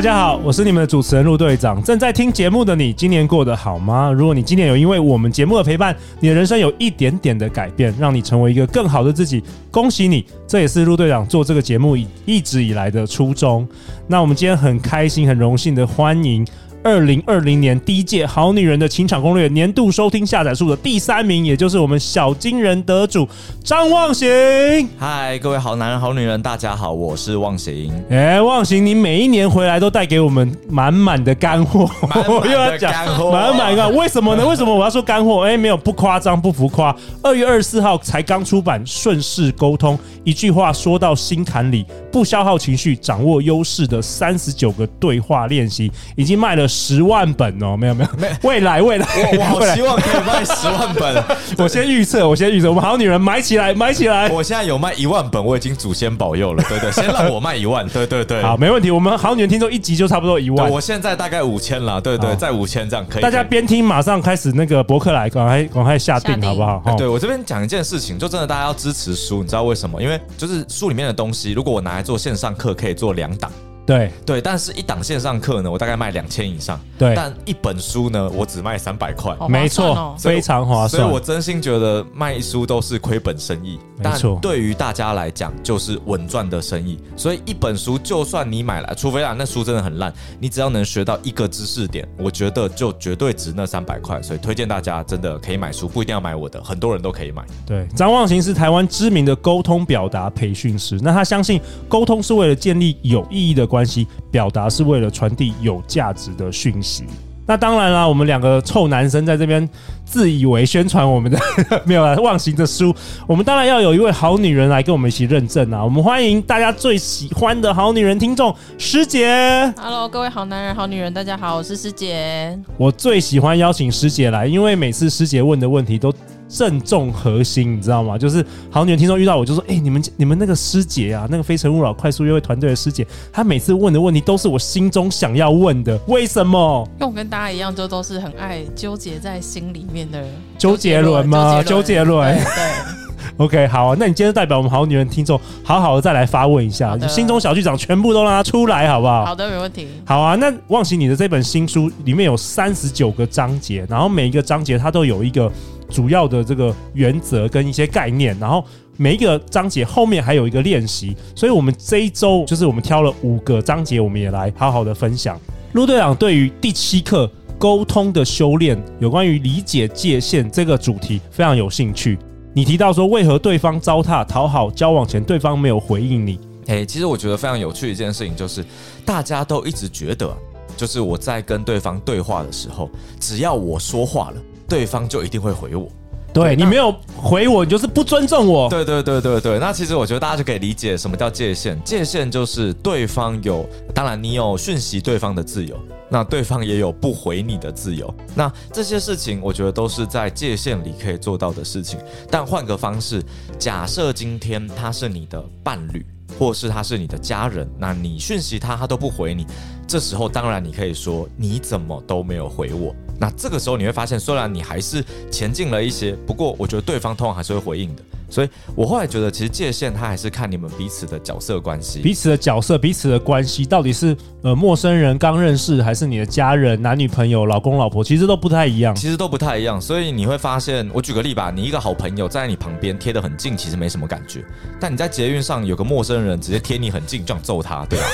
大家好，我是你们的主持人陆队长。正在听节目的你，今年过得好吗？如果你今年有因为我们节目的陪伴，你的人生有一点点的改变，让你成为一个更好的自己，恭喜你！这也是陆队长做这个节目一直以来的初衷。那我们今天很开心、很荣幸的欢迎。二零二零年第一届《好女人的情场攻略》年度收听下载数的第三名，也就是我们小金人得主张望行。嗨，各位好男人、好女人，大家好，我是望行。哎、欸，忘形，你每一年回来都带给我们满满的干货，我 又要讲干货，满满的。为什么呢？为什么我要说干货？哎、欸，没有，不夸张，不浮夸。二月二十四号才刚出版《顺势沟通》，一句话说到心坎里，不消耗情绪，掌握优势的三十九个对话练习，已经卖了。十万本哦，没有没有，没未来未来，我我好希望可以卖十万本。我先预测，我先预测，我们好女人买起来，买起来。我现在有卖一万本，我已经祖先保佑了，对对，先让我卖一万，对对对，好，没问题。我们好女人听众一集就差不多一万，我现在大概五千了，对对，在五千这样可以。大家边听马上开始那个博客来，赶快赶快下定好不好？对我这边讲一件事情，就真的大家要支持书，你知道为什么？因为就是书里面的东西，如果我拿来做线上课，可以做两档。对对，但是一档线上课呢，我大概卖两千以上。对，但一本书呢，我只卖三百块。哦、没错，非常划算。所以我真心觉得卖书都是亏本生意。没错，但对于大家来讲，就是稳赚的生意。所以一本书，就算你买来，除非啊那书真的很烂，你只要能学到一个知识点，我觉得就绝对值那三百块。所以推荐大家真的可以买书，不一定要买我的，很多人都可以买。对，张望行是台湾知名的沟通表达培训师，那他相信沟通是为了建立有意义的关系。关系表达是为了传递有价值的讯息。那当然啦，我们两个臭男生在这边自以为宣传我们的 没有啦，忘形的书，我们当然要有一位好女人来跟我们一起认证啊！我们欢迎大家最喜欢的好女人听众师姐。Hello，各位好男人、好女人，大家好，我是师姐。我最喜欢邀请师姐来，因为每次师姐问的问题都。正中核心，你知道吗？就是好女人听众遇到我就说：“哎、欸，你们你们那个师姐啊，那个非诚勿扰快速约会团队的师姐，她每次问的问题都是我心中想要问的。为什么？因为我跟大家一样，就都是很爱纠结在心里面的人。周杰伦吗？周杰伦。OK，好啊，那你今天代表我们好女人听众，好好的再来发问一下，就心中小剧场全部都让它出来，好不好？好的，没问题。好啊，那忘形你的这本新书里面有三十九个章节，然后每一个章节它都有一个。主要的这个原则跟一些概念，然后每一个章节后面还有一个练习，所以我们这一周就是我们挑了五个章节，我们也来好好的分享。陆队长对于第七课沟通的修炼，有关于理解界限这个主题非常有兴趣。你提到说，为何对方糟蹋讨好交往前对方没有回应你？诶，其实我觉得非常有趣的一件事情就是，大家都一直觉得，就是我在跟对方对话的时候，只要我说话了。对方就一定会回我，对，你没有回我，你就是不尊重我。对对对对对，那其实我觉得大家就可以理解什么叫界限。界限就是对方有，当然你有讯息对方的自由，那对方也有不回你的自由。那这些事情，我觉得都是在界限里可以做到的事情。但换个方式，假设今天他是你的伴侣，或是他是你的家人，那你讯息他，他都不回你，这时候当然你可以说，你怎么都没有回我。那这个时候你会发现，虽然你还是前进了一些，不过我觉得对方通常还是会回应的。所以我后来觉得，其实界限它还是看你们彼此的角色关系，彼此的角色，彼此的关系到底是呃陌生人刚认识，还是你的家人、男女朋友、老公老婆，其实都不太一样。其实都不太一样。所以你会发现，我举个例吧，你一个好朋友站在你旁边贴得很近，其实没什么感觉。但你在捷运上有个陌生人直接贴你很近，就想揍他，对吧？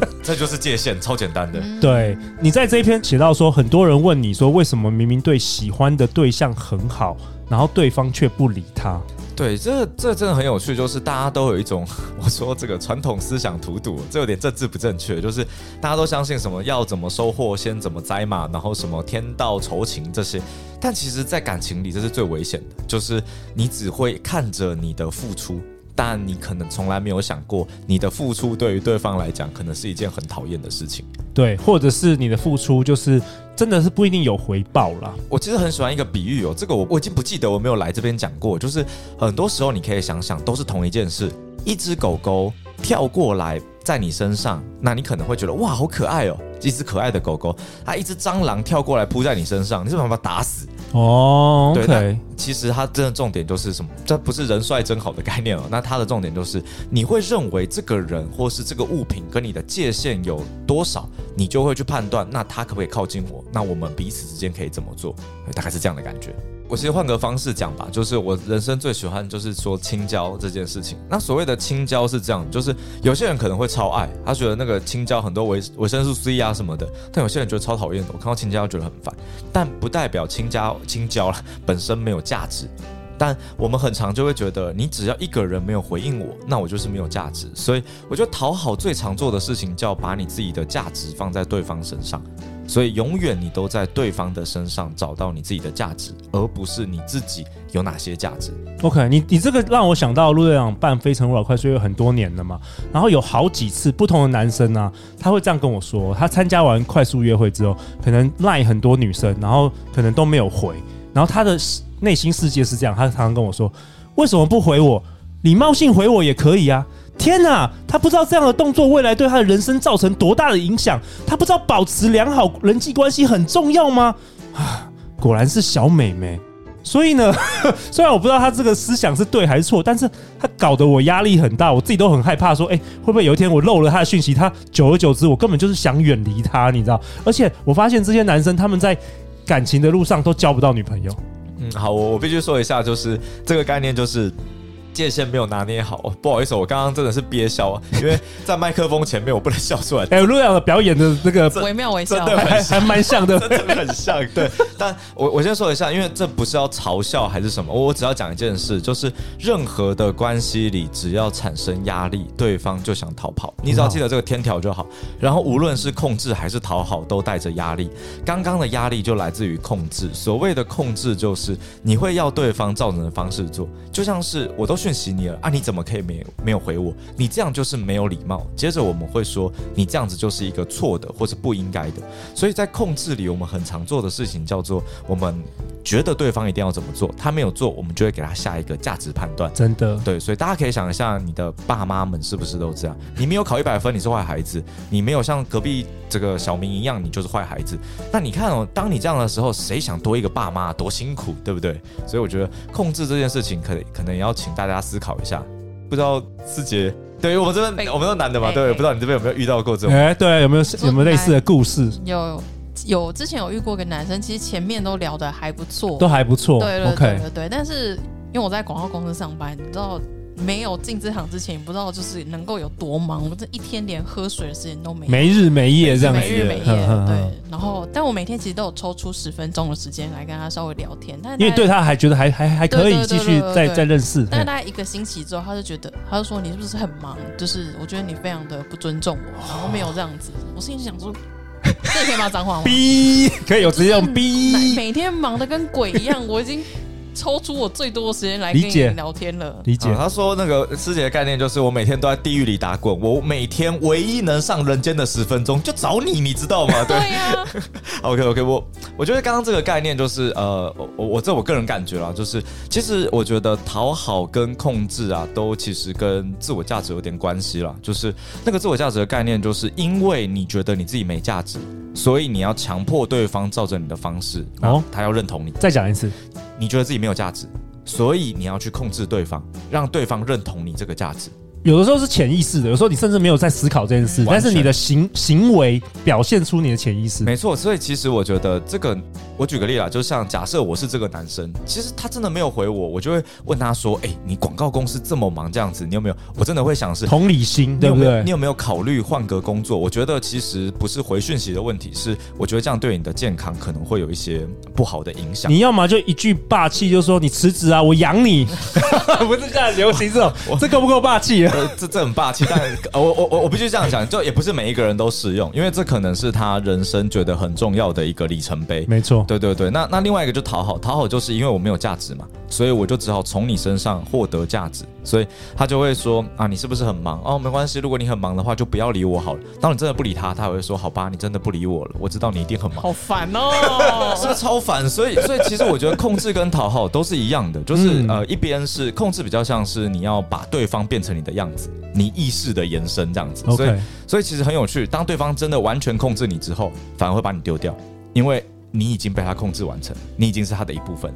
这就是界限，超简单的。对，你在这一篇写到说，很多人问你说，为什么明明对喜欢的对象很好，然后对方却不理他？对，这这真的很有趣，就是大家都有一种，我说这个传统思想荼毒，这有点政治不正确，就是大家都相信什么要怎么收获先怎么栽嘛，然后什么天道酬勤这些，但其实，在感情里这是最危险的，就是你只会看着你的付出。但你可能从来没有想过，你的付出对于对方来讲，可能是一件很讨厌的事情。对，或者是你的付出就是真的是不一定有回报啦。我其实很喜欢一个比喻哦，这个我我已经不记得我没有来这边讲过，就是很多时候你可以想想，都是同一件事，一只狗狗跳过来在你身上，那你可能会觉得哇，好可爱哦，一只可爱的狗狗，它一只蟑螂跳过来扑在你身上，你是不是把它打死？哦，oh, okay. 对，其实它真的重点就是什么？这不是人帅真好的概念哦。那它的重点就是，你会认为这个人或是这个物品跟你的界限有多少，你就会去判断，那他可不可以靠近我？那我们彼此之间可以怎么做？大概是这样的感觉。我其实换个方式讲吧，就是我人生最喜欢就是说青椒这件事情。那所谓的青椒是这样，就是有些人可能会超爱，他觉得那个青椒很多维维生素 C 啊什么的，但有些人觉得超讨厌的。我看到青椒觉得很烦，但不代表青椒青椒本身没有价值。但我们很常就会觉得，你只要一个人没有回应我，那我就是没有价值。所以我觉得讨好最常做的事情叫把你自己的价值放在对方身上。所以永远你都在对方的身上找到你自己的价值，而不是你自己有哪些价值。OK，你你这个让我想到陆队长办《非诚勿扰》快速约有很多年了嘛，然后有好几次不同的男生呢、啊，他会这样跟我说，他参加完快速约会之后，可能赖很多女生，然后可能都没有回，然后他的内心世界是这样，他常常跟我说，为什么不回我？礼貌性回我也可以啊。天哪，他不知道这样的动作未来对他的人生造成多大的影响，他不知道保持良好人际关系很重要吗？啊，果然是小美眉。所以呢，虽然我不知道他这个思想是对还是错，但是他搞得我压力很大，我自己都很害怕，说，哎，会不会有一天我漏了他的讯息？他久而久之，我根本就是想远离他，你知道？而且我发现这些男生他们在感情的路上都交不到女朋友。嗯，好，我我必须说一下，就是这个概念就是。界限没有拿捏好，不好意思，我刚刚真的是憋笑啊，因为在麦克风前面我不能笑出来。哎，陆阳的表演的那个微妙微笑，真的很还蛮像的，真的很像。对，但我我先说一下，因为这不是要嘲笑还是什么，我我只要讲一件事，就是任何的关系里，只要产生压力，对方就想逃跑。你只要记得这个天条就好。然后无论是控制还是讨好，都带着压力。刚刚的压力就来自于控制。所谓的控制，就是你会要对方照着的方式做，就像是我都。讯息你了啊？你怎么可以没有没有回我？你这样就是没有礼貌。接着我们会说，你这样子就是一个错的或是不应该的。所以在控制里，我们很常做的事情叫做，我们觉得对方一定要怎么做，他没有做，我们就会给他下一个价值判断。真的对，所以大家可以想一下，你的爸妈们是不是都这样？你没有考一百分，你是坏孩子；你没有像隔壁这个小明一样，你就是坏孩子。那你看哦，当你这样的时候，谁想多一个爸妈多辛苦，对不对？所以我觉得控制这件事情，可可能也要请大家。大家思考一下，不知道思杰，对于我们这边，我们都男的嘛，对，不知道你这边有没有遇到过这种？哎，对，有没有有没有类似的故事？有有，之前有遇过一个男生，其实前面都聊得还不错，都还不错，对对对对对。但是因为我在广告公司上班，你知道。没有进这行之前，也不知道就是能够有多忙。我这一天连喝水的时间都没有，没日没夜这样子，没日没夜。对，然后但我每天其实都有抽出十分钟的时间来跟他稍微聊天。但因为对他还觉得还还还可以继续再再认识。但大概一个星期之后，他就觉得他就说，你是不是很忙？就是我觉得你非常的不尊重我，然后没有这样子。我心里想说，这可以骂脏话吗？逼可以有直接用逼。每天忙的跟鬼一样，我已经。抽出我最多的时间来跟你聊天了。理解。啊、他说那个师姐的概念就是我每天都在地狱里打滚，我每天唯一能上人间的十分钟就找你，你知道吗？对 OK OK，我我觉得刚刚这个概念就是呃，我我这我个人感觉啦，就是其实我觉得讨好跟控制啊，都其实跟自我价值有点关系啦。就是那个自我价值的概念，就是因为你觉得你自己没价值，所以你要强迫对方照着你的方式，哦，他要认同你。再讲一次。你觉得自己没有价值，所以你要去控制对方，让对方认同你这个价值。有的时候是潜意识的，有时候你甚至没有在思考这件事，但是你的行行为表现出你的潜意识。没错，所以其实我觉得这个，我举个例啦，就像假设我是这个男生，其实他真的没有回我，我就会问他说：“哎，你广告公司这么忙，这样子，你有没有？”我真的会想是同理心，对不对？你有没有考虑换个工作？我觉得其实不是回讯息的问题，是我觉得这样对你的健康可能会有一些不好的影响。你要么就一句霸气，就说你辞职啊，我养你，不是这样流行这种，这够不够霸气啊？呃，这这很霸气，但我我我我必须这样讲，就也不是每一个人都适用，因为这可能是他人生觉得很重要的一个里程碑。没错，对对对。那那另外一个就讨好，讨好就是因为我没有价值嘛，所以我就只好从你身上获得价值，所以他就会说啊，你是不是很忙？哦，没关系，如果你很忙的话，就不要理我好了。当你真的不理他，他会说好吧，你真的不理我了，我知道你一定很忙。好烦哦，是不是超烦？所以所以其实我觉得控制跟讨好都是一样的，就是、嗯、呃一边是控制比较像是你要把对方变成你的样子，你意识的延伸这样子。所以所以其实很有趣，当对方真的完全控制你之后，反而会把你丢掉，因为你已经被他控制完成，你已经是他的一部分，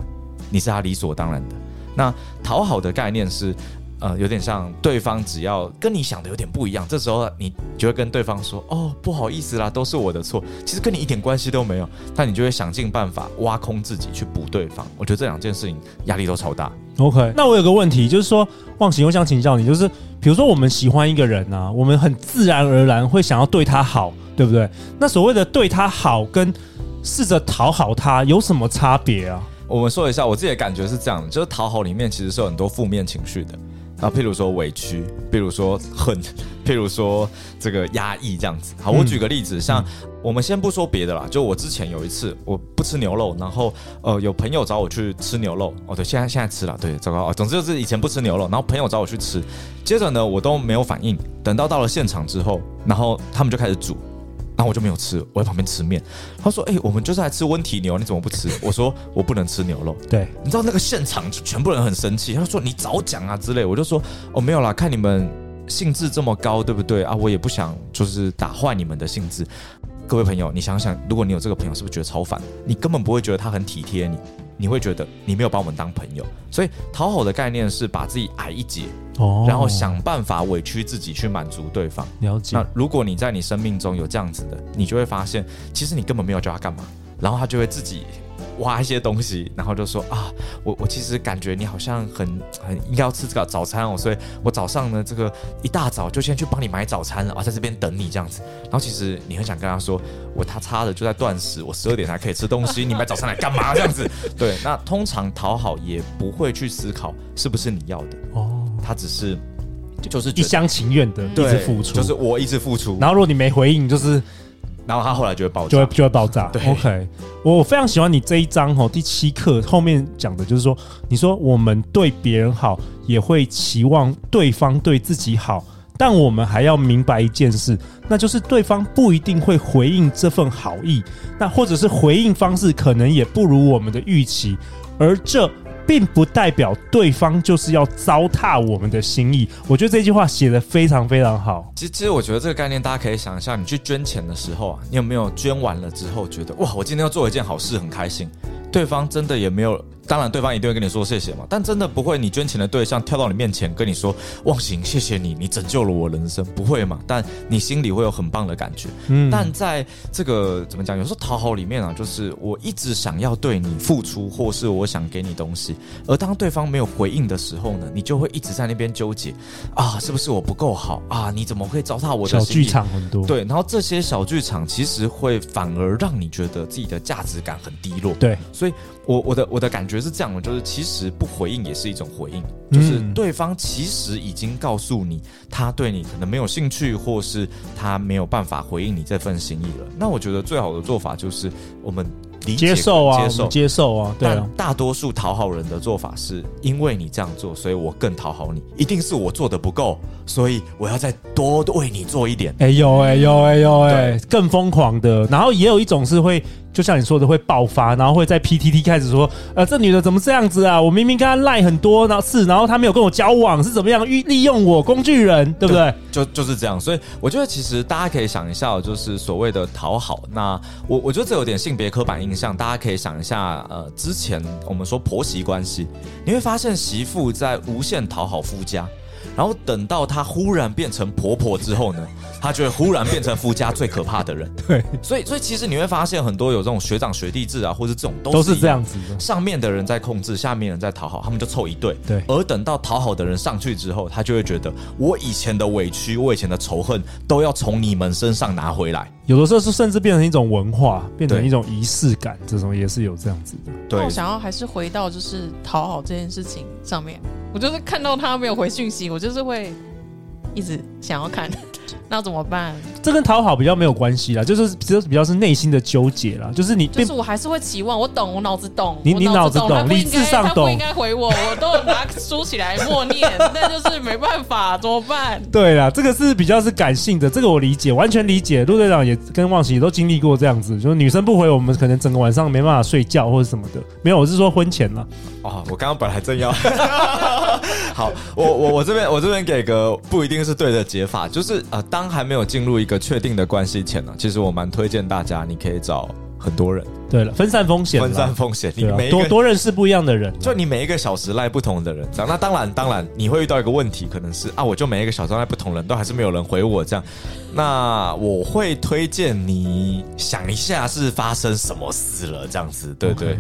你是他理所当然的。那讨好的概念是。呃，有点像对方只要跟你想的有点不一样，这时候你就会跟对方说：“哦，不好意思啦，都是我的错。”其实跟你一点关系都没有，但你就会想尽办法挖空自己去补对方。我觉得这两件事情压力都超大。OK，那我有个问题，就是说，忘形，我想请教你，就是比如说我们喜欢一个人啊，我们很自然而然会想要对他好，对不对？那所谓的对他好跟试着讨好他有什么差别啊？我们说一下，我自己的感觉是这样的，就是讨好里面其实是有很多负面情绪的。啊，譬如说委屈，譬如说恨，譬如说这个压抑这样子。好，我举个例子，嗯、像我们先不说别的啦，就我之前有一次我不吃牛肉，然后呃有朋友找我去吃牛肉，哦对，现在现在吃了，对，糟糕啊，总之就是以前不吃牛肉，然后朋友找我去吃，接着呢我都没有反应，等到到了现场之后，然后他们就开始煮。然后我就没有吃，我在旁边吃面。他说：“哎、欸，我们就是来吃温体牛，你怎么不吃？”我说：“我不能吃牛肉。”对，你知道那个现场就全部人很生气。他说：“你早讲啊之类。”我就说：“哦，没有啦，看你们兴致这么高，对不对啊？我也不想就是打坏你们的兴致。各位朋友，你想想，如果你有这个朋友，是不是觉得超烦？你根本不会觉得他很体贴你。”你会觉得你没有把我们当朋友，所以讨好的概念是把自己矮一截，哦，然后想办法委屈自己去满足对方。了解。那如果你在你生命中有这样子的，你就会发现，其实你根本没有叫他干嘛，然后他就会自己。挖一些东西，然后就说啊，我我其实感觉你好像很很应该要吃这个早餐哦，所以我早上呢这个一大早就先去帮你买早餐了啊，在这边等你这样子。然后其实你很想跟他说，我他差的就在断食，我十二点才可以吃东西，你买早餐来干嘛这样子？对，那通常讨好也不会去思考是不是你要的哦，他只是就是一厢情愿的一直付出，就是我一直付出，然后如果你没回应，就是。然后他后来就会爆炸，就会就会爆炸。对，OK，我非常喜欢你这一章哦，第七课后面讲的就是说，你说我们对别人好，也会期望对方对自己好，但我们还要明白一件事，那就是对方不一定会回应这份好意，那或者是回应方式可能也不如我们的预期，而这。并不代表对方就是要糟蹋我们的心意。我觉得这句话写得非常非常好。其实，其实我觉得这个概念大家可以想一下：你去捐钱的时候啊，你有没有捐完了之后觉得哇，我今天要做一件好事，很开心？对方真的也没有。当然，对方一定会跟你说谢谢嘛，但真的不会，你捐钱的对象跳到你面前跟你说“忘形，谢谢你，你拯救了我人生”，不会嘛？但你心里会有很棒的感觉。嗯，但在这个怎么讲？有时候讨好里面啊，就是我一直想要对你付出，或是我想给你东西，而当对方没有回应的时候呢，你就会一直在那边纠结啊，是不是我不够好啊？你怎么会糟蹋我的？小剧场很多，对，然后这些小剧场其实会反而让你觉得自己的价值感很低落。对，所以。我我的我的感觉是这样的，就是其实不回应也是一种回应，就是对方其实已经告诉你，他对你可能没有兴趣，或是他没有办法回应你这份心意了。那我觉得最好的做法就是我们。接受啊，接受，接受啊。对大多数讨好人的做法是，因为你这样做，所以我更讨好你。一定是我做的不够，所以我要再多为你做一点。哎呦哎呦哎呦哎，更疯狂的。然后也有一种是会。就像你说的，会爆发，然后会在 PTT 开始说，呃，这女的怎么这样子啊？我明明跟她赖很多，然后是，然后她没有跟我交往，是怎么样利利用我工具人，对不对？就就是这样。所以我觉得其实大家可以想一下，就是所谓的讨好。那我我觉得这有点性别刻板印象，大家可以想一下，呃，之前我们说婆媳关系，你会发现媳妇在无限讨好夫家。然后等到她忽然变成婆婆之后呢，她就会忽然变成夫家最可怕的人。对，所以所以其实你会发现很多有这种学长学弟制啊，或是这种都是，都是这样子的。上面的人在控制，下面人在讨好，他们就凑一对。对。而等到讨好的人上去之后，他就会觉得我以前的委屈，我以前的仇恨都要从你们身上拿回来。有的时候是甚至变成一种文化，变成一种仪式感，这种也是有这样子的。对。我想要还是回到就是讨好这件事情上面。我就是看到他没有回信息，我就是会一直想要看。那怎么办？这跟讨好比较没有关系啦，就是比较比较是内心的纠结啦。就是你，就是我还是会期望，我懂，我脑子懂，你你脑子懂，理智上懂，他不应该回我，我都拿书起来默念，那就是没办法，怎么办？对啦，这个是比较是感性的，这个我理解，完全理解。陆队长也跟忘形也都经历过这样子，就是女生不回我们，可能整个晚上没办法睡觉或者什么的。没有，我是说婚前了。哦，我刚刚本来正要，好，我我我这边我这边给个不一定是对的解法，就是呃，当还没有进入一个确定的关系前呢，其实我蛮推荐大家，你可以找很多人。对了，分散风险，分散风险，你每多多认识不一样的人，就你每一个小时赖不同的人，这样。那当然，当然你会遇到一个问题，可能是啊，我就每一个小时赖不同人都还是没有人回我这样。那我会推荐你想一下是发生什么事了，这样子，对对。Okay.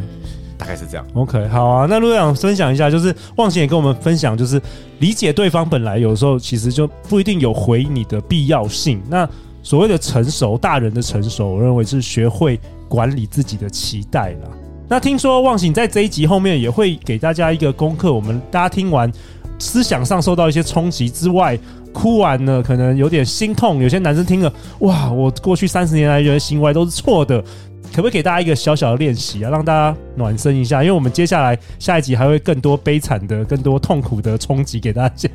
大概是这样。OK，好啊。那陆队长分享一下，就是忘形也跟我们分享，就是理解对方本来有时候其实就不一定有回你的必要性。那所谓的成熟，大人的成熟，我认为是学会管理自己的期待啦。那听说忘形在这一集后面也会给大家一个功课，我们大家听完思想上受到一些冲击之外，哭完了可能有点心痛。有些男生听了，哇，我过去三十年来的行为都是错的。可不可以给大家一个小小的练习啊，让大家暖身一下？因为我们接下来下一集还会更多悲惨的、更多痛苦的冲击给大家。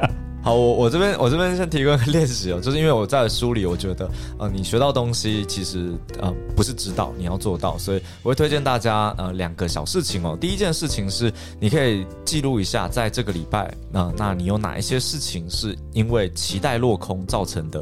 好，我我这边我这边先提供一个练习哦，就是因为我在书里，我觉得呃，你学到东西其实呃不是知道，你要做到，所以我会推荐大家呃两个小事情哦。第一件事情是你可以记录一下，在这个礼拜，那、那你有哪一些事情是因为期待落空造成的？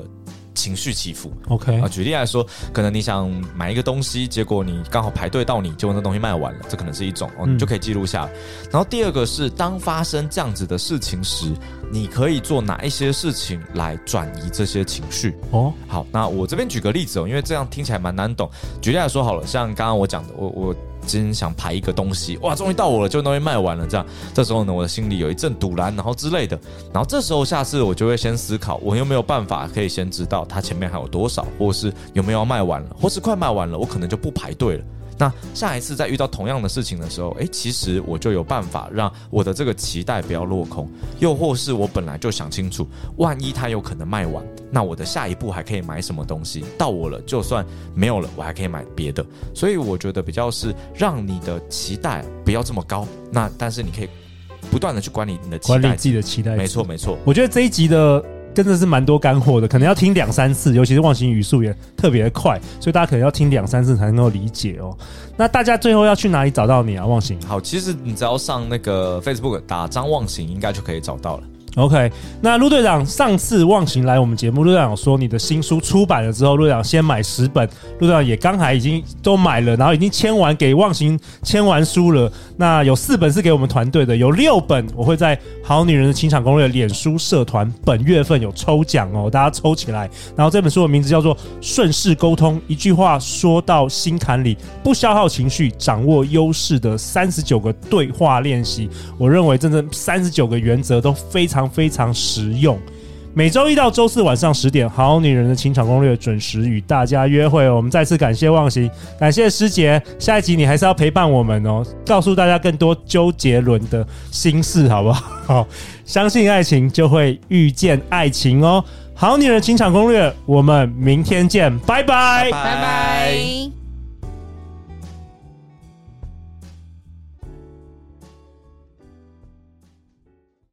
情绪起伏，OK 啊，举例来说，可能你想买一个东西，结果你刚好排队到你，结果那东西卖完了，这可能是一种哦，你就可以记录下来。然后第二个是，当发生这样子的事情时，你可以做哪一些事情来转移这些情绪？哦，好，那我这边举个例子哦，因为这样听起来蛮难懂。举例来说好了，像刚刚我讲的，我我。今天想排一个东西，哇，终于到我了，就东西卖完了，这样，这时候呢，我的心里有一阵堵然，然后之类的，然后这时候下次我就会先思考，我有没有办法可以先知道它前面还有多少，或是有没有要卖完了，或是快卖完了，我可能就不排队了。那下一次再遇到同样的事情的时候，诶，其实我就有办法让我的这个期待不要落空，又或是我本来就想清楚，万一它有可能卖完，那我的下一步还可以买什么东西？到我了，就算没有了，我还可以买别的。所以我觉得比较是让你的期待不要这么高，那但是你可以不断的去管理你的期待，管理自己的期待。没错，没错。我觉得这一集的。真的是蛮多干货的，可能要听两三次，尤其是忘形语速也特别快，所以大家可能要听两三次才能够理解哦。那大家最后要去哪里找到你啊？忘形？好，其实你只要上那个 Facebook 打张忘形，应该就可以找到了。OK，那陆队长上次忘形来我们节目，陆队长说你的新书出版了之后，陆队长先买十本，陆队长也刚才已经都买了，然后已经签完给忘形签完书了。那有四本是给我们团队的，有六本我会在《好女人的情场攻略》脸书社团本月份有抽奖哦，大家抽起来。然后这本书的名字叫做《顺势沟通》，一句话说到心坎里，不消耗情绪，掌握优势的三十九个对话练习。我认为真正三十九个原则都非常。非常实用。每周一到周四晚上十点，好女人的情场攻略准时与大家约会。我们再次感谢忘形，感谢师姐。下一集你还是要陪伴我们哦，告诉大家更多周杰伦的心事，好不好？好，相信爱情就会遇见爱情哦。好女人情场攻略，我们明天见，拜拜，拜拜。